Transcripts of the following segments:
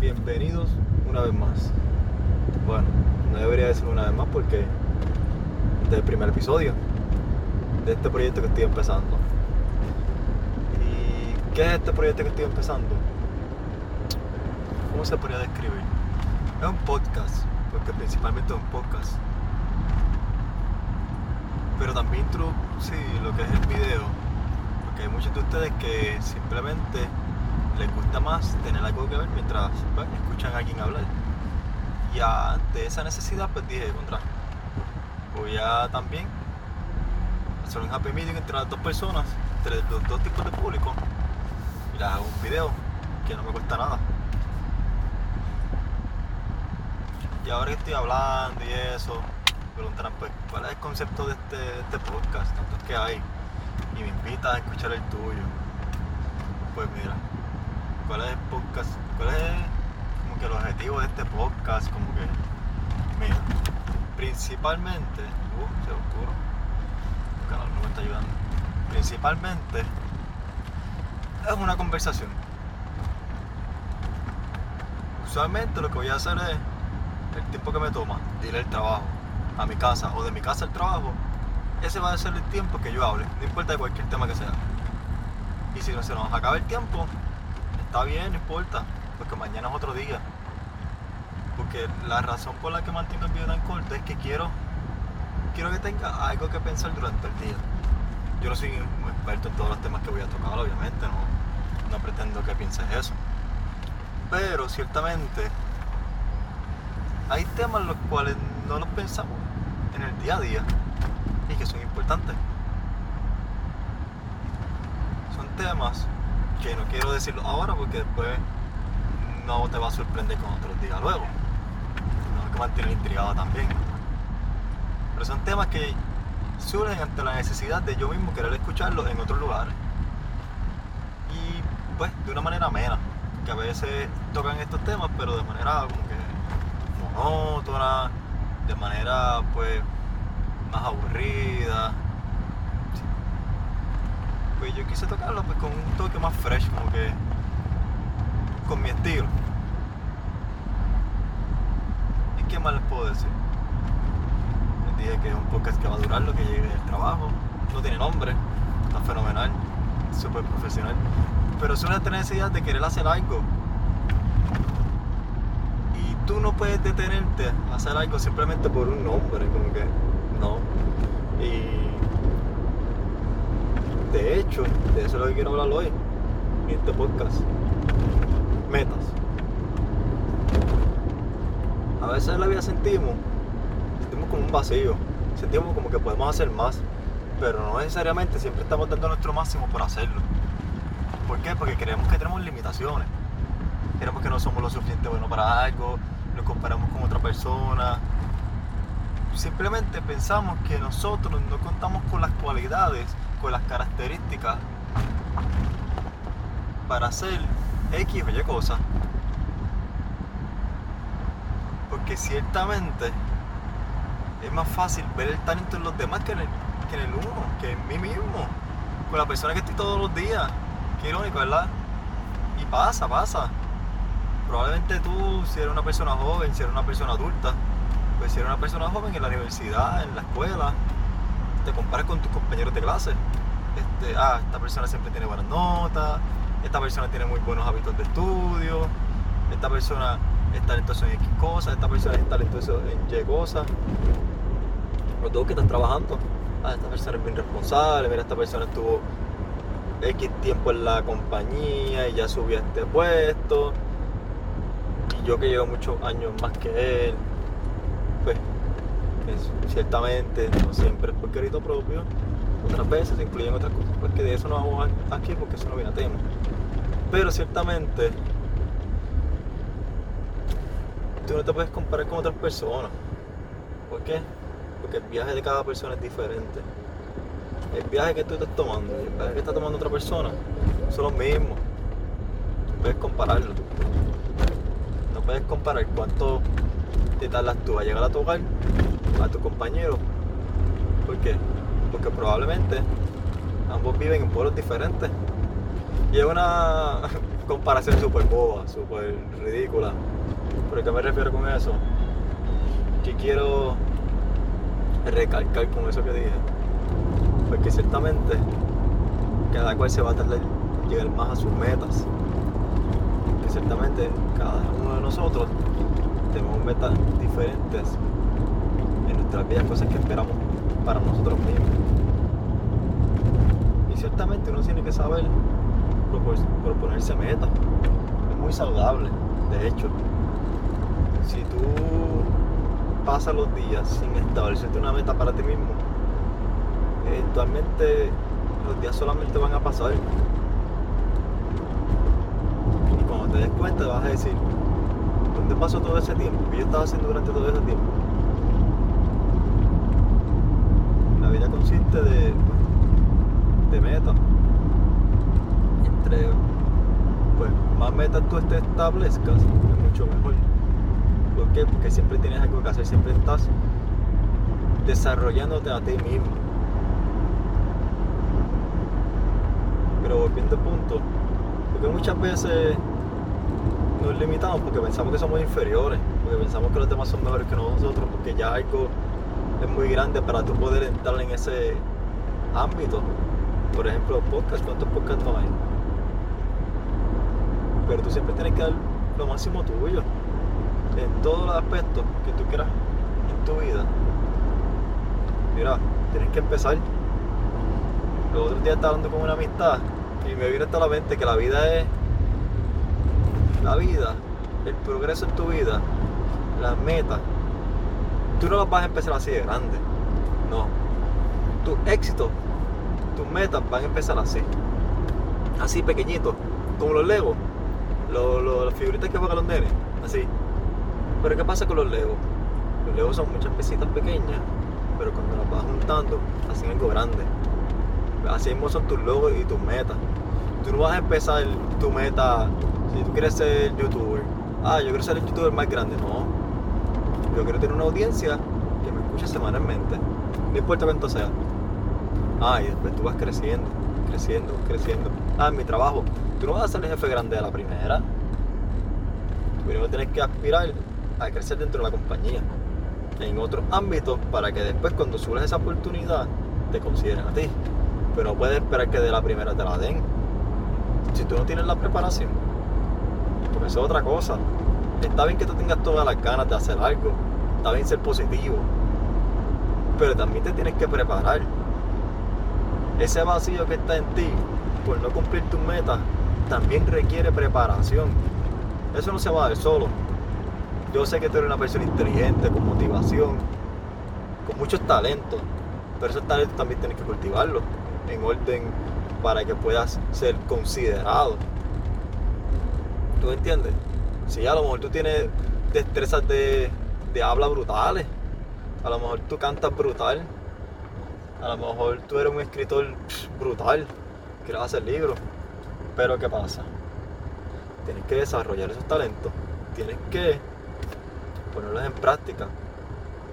bienvenidos una vez más. Bueno, no debería decir una vez más porque este es el primer episodio de este proyecto que estoy empezando. ¿Y qué es este proyecto que estoy empezando? ¿Cómo se podría describir? Es un podcast, porque principalmente es un podcast. Pero también introducir lo que es el video, porque hay muchos de ustedes que simplemente les gusta más tener algo que ver mientras pues, escuchan a alguien hablar. Y ante esa necesidad, pues dije, contra, voy a también hacer un happy meeting entre las dos personas, entre los dos tipos de público, y les hago un video que no me cuesta nada. Y ahora que estoy hablando y eso, preguntarán, pues, ¿cuál es el concepto de este, este podcast? Tantos que hay. Y me invitas a escuchar el tuyo. Pues mira, cuál es el podcast, cuál es como que el objetivo de este podcast, como que, mira, principalmente, uh, se oscuro, el canal no me está ayudando, principalmente es una conversación. Usualmente lo que voy a hacer es el tiempo que me toma ir al trabajo, a mi casa o de mi casa al trabajo, ese va a ser el tiempo que yo hable, no importa de cualquier tema que sea. Y si no se nos acaba el tiempo, está bien, no importa, porque mañana es otro día. Porque la razón por la que mantengo el video tan corto es que quiero, quiero que tenga algo que pensar durante el día. Yo no soy un experto en todos los temas que voy a tocar, obviamente, no, no pretendo que pienses eso. Pero ciertamente hay temas los cuales no los pensamos en el día a día y que son importantes. Son temas que no quiero decirlo ahora porque después no te va a sorprender con otros días luego. Tengo que mantener intrigado también. Pero son temas que surgen ante la necesidad de yo mismo querer escucharlos en otros lugares. Y pues de una manera amena, que a veces tocan estos temas, pero de manera como que monótona, de manera pues más aburrida yo quise tocarlo pues con un toque más fresh, como que con mi estilo. ¿Y qué más les puedo decir? Les dije que es un podcast que va a durar lo que llegue del trabajo, no tiene nombre, está fenomenal, súper profesional, pero suele tener necesidad de querer hacer algo. Y tú no puedes detenerte a hacer algo simplemente por un nombre, como que no. Y de hecho, de eso es lo que quiero hablar hoy en este podcast. Metas. A veces en la vida sentimos, sentimos como un vacío, sentimos como que podemos hacer más, pero no necesariamente siempre estamos dando nuestro máximo por hacerlo. ¿Por qué? Porque creemos que tenemos limitaciones. Creemos que no somos lo suficiente bueno para algo, nos comparamos con otra persona. Simplemente pensamos que nosotros no contamos con las cualidades con las características para hacer X o Y cosas. Porque ciertamente es más fácil ver el talento en los demás que en el, que en el uno, que en mí mismo. Con la persona que estoy todos los días. Qué irónico, ¿verdad? Y pasa, pasa. Probablemente tú, si eres una persona joven, si eres una persona adulta, pues si eres una persona joven en la universidad, en la escuela, te comparas con tus compañeros de clase. Este, ah, esta persona siempre tiene buenas notas, esta persona tiene muy buenos hábitos de estudio, esta persona es talentoso en X cosas, esta persona es talentoso en Y cosas. Los dos que están trabajando, ah, esta persona es bien responsable, mira, esta persona estuvo X tiempo en la compañía y ya subió a este puesto. Y yo que llevo muchos años más que él, pues ciertamente no siempre es por crédito propio, otras veces se incluyen otras cosas, porque de eso no vamos aquí porque eso no viene a tema. Pero ciertamente tú no te puedes comparar con otras personas. ¿Por qué? Porque el viaje de cada persona es diferente. El viaje que tú estás tomando y el viaje que está tomando otra persona son los mismos. No puedes compararlo. No puedes comparar cuánto te tardas tú a llegar a tu hogar a tu compañero. ¿Por qué? Porque probablemente ambos viven en pueblos diferentes. Y es una comparación súper boba, súper ridícula. ¿Pero qué me refiero con eso? Que quiero recalcar con eso que dije. Porque ciertamente cada cual se va a tardar en llegar más a sus metas. Que ciertamente cada uno de nosotros tenemos metas diferentes nuestras vidas, cosas que esperamos para nosotros mismos. Y ciertamente uno tiene que saber proponerse metas. Es muy saludable, de hecho. Si tú pasas los días sin establecerte una meta para ti mismo, eventualmente los días solamente van a pasar. Y cuando te des cuenta vas a decir, ¿dónde pasó todo ese tiempo? ¿Qué yo estaba haciendo durante todo ese tiempo? La de, de metas. Entre pues, más metas tú te establezcas, es mucho mejor. ¿Por qué? Porque siempre tienes algo que hacer, siempre estás desarrollándote a ti mismo. Pero volviendo al punto, porque muchas veces nos limitamos porque pensamos que somos inferiores, porque pensamos que los demás son mejores que nosotros, porque ya algo es muy grande para tú poder entrar en ese ámbito. Por ejemplo, podcast, ¿cuántos podcasts no hay? Pero tú siempre tienes que dar lo máximo tuyo en todos los aspectos que tú quieras en tu vida. Mira, tienes que empezar. Los otros días estaba hablando con una amistad y me viene hasta la mente que la vida es la vida, el progreso en tu vida, las metas, tú no las vas a empezar así de grande. No. Tu éxito, tus metas van a empezar así. Así pequeñitos, como los Legos, los, las figuritas que juegan los nenes, así. Pero ¿qué pasa con los Legos? Los Legos son muchas pesitas pequeñas, pero cuando las vas juntando, hacen algo grande. Así mismo son tus logos y tus metas. Tú no vas a empezar tu meta si tú quieres ser youtuber, ah, yo quiero ser el youtuber más grande, no. Yo quiero tener una audiencia que me escuche semanalmente, no importa cuánto sea. Ah, y después tú vas creciendo, creciendo, creciendo. Ah, mi trabajo, tú no vas a ser el jefe grande de la primera. Tú primero tienes que aspirar a crecer dentro de la compañía, en otros ámbitos, para que después cuando subes esa oportunidad, te consideren a ti. Pero no puedes esperar que de la primera te la den. Si tú no tienes la preparación, porque eso es otra cosa. Está bien que tú tengas todas las ganas de hacer algo, está bien ser positivo, pero también te tienes que preparar. Ese vacío que está en ti por no cumplir tus metas también requiere preparación. Eso no se va a dar solo. Yo sé que tú eres una persona inteligente, con motivación, con muchos talentos, pero esos talentos también tienes que cultivarlos en orden para que puedas ser considerado ¿Tú entiendes? Sí, a lo mejor tú tienes destrezas de, habla brutales. A lo mejor tú cantas brutal. A lo mejor tú eres un escritor brutal. Quieres hacer libros. Pero ¿qué pasa? Tienes que desarrollar esos talentos. Tienes que ponerlos en práctica.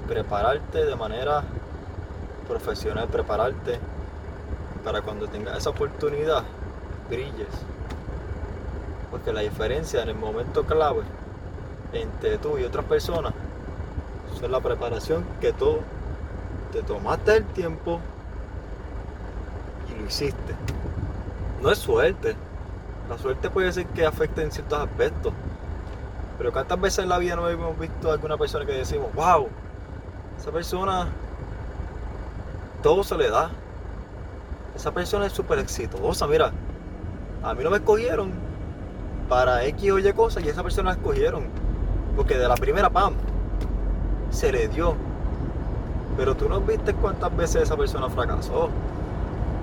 Prepararte de manera profesional, prepararte para cuando tengas esa oportunidad, brilles. Porque la diferencia en el momento clave entre tú y otras personas es la preparación que tú te tomaste el tiempo y lo hiciste. No es suerte. La suerte puede ser que afecte en ciertos aspectos. Pero cuántas veces en la vida no hemos visto a alguna persona que decimos, wow, esa persona todo se le da. Esa persona es súper exitosa. Mira, a mí no me escogieron para X o Y cosas y esa persona la escogieron. Porque de la primera, pam, se le dio. Pero tú no viste cuántas veces esa persona fracasó.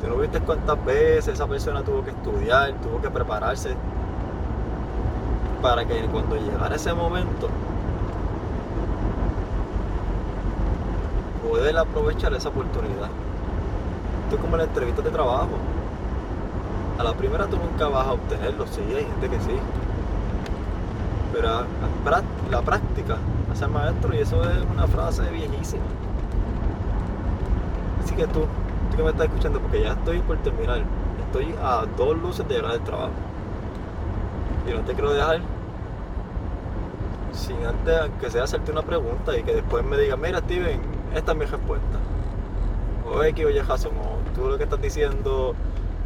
Tú no viste cuántas veces esa persona tuvo que estudiar, tuvo que prepararse para que cuando llegara ese momento poder aprovechar esa oportunidad. Esto es como la entrevista de trabajo a la primera tú nunca vas a obtenerlo, sí, hay gente que sí. Pero la práctica hace maestro y eso es una frase viejísima. Así que tú, tú que me estás escuchando, porque ya estoy por terminar, estoy a dos luces de llegar al trabajo. Y no te quiero dejar sin antes, aunque sea hacerte una pregunta y que después me digas, mira Steven, esta es mi respuesta. O X o Y Jason, o tú lo que estás diciendo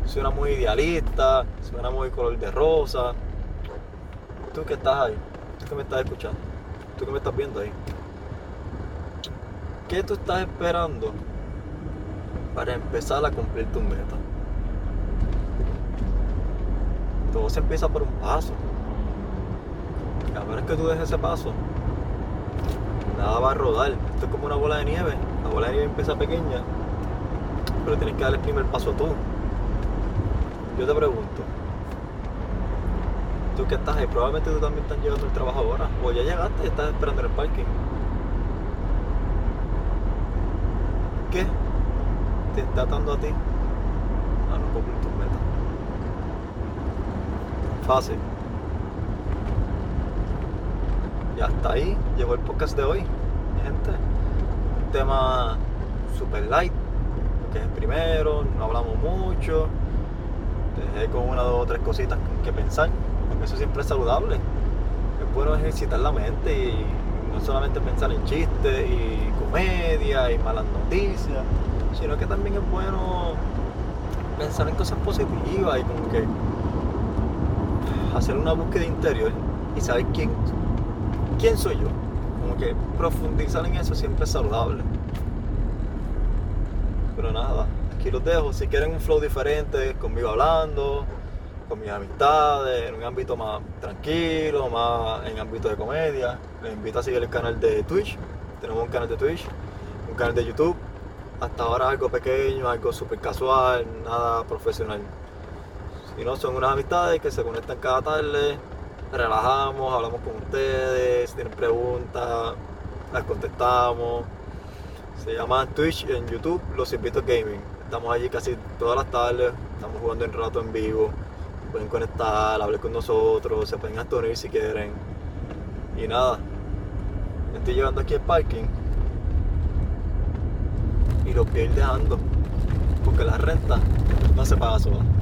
suena muy idealista, suena muy color de rosa. Tú que estás ahí, tú que me estás escuchando, tú que me estás viendo ahí. ¿Qué tú estás esperando para empezar a cumplir tus metas? Todo se empieza por un paso. A ver que tú dejes ese paso, nada va a rodar. Esto es como una bola de nieve. La bola de nieve empieza pequeña, pero tienes que dar el primer paso tú. Yo te pregunto, tú que estás ahí, probablemente tú también estás llegando al trabajo ahora, o ya llegaste y estás esperando en el parking. ¿Qué te está atando a ti a no cumplir tus metas? Fácil. Y hasta ahí llegó el podcast de hoy, gente. Un tema super light, que es el primero, no hablamos mucho. Dejé con una, dos o tres cositas que pensar, porque eso siempre es saludable. Es bueno ejercitar la mente y no solamente pensar en chistes y comedia y malas noticias, sino que también es bueno pensar en cosas positivas y como que hacer una búsqueda interior y saber quién ¿quién soy yo? Como que profundizar en eso siempre es saludable. Pero nada, los dejo. Si quieren un flow diferente, conmigo hablando, con mis amistades, en un ámbito más tranquilo, más en ámbito de comedia, les invito a seguir el canal de Twitch. Tenemos un canal de Twitch, un canal de YouTube. Hasta ahora algo pequeño, algo súper casual, nada profesional. Si no, son unas amistades que se conectan cada tarde relajamos, hablamos con ustedes, si tienen preguntas, las contestamos. Se llama Twitch en YouTube Los Invito Gaming. Estamos allí casi todas las tardes, estamos jugando en rato en vivo. Pueden conectar, hablar con nosotros, se pueden hasta unir si quieren. Y nada, estoy llegando aquí al parking y lo voy a dejando porque la renta no se paga sola.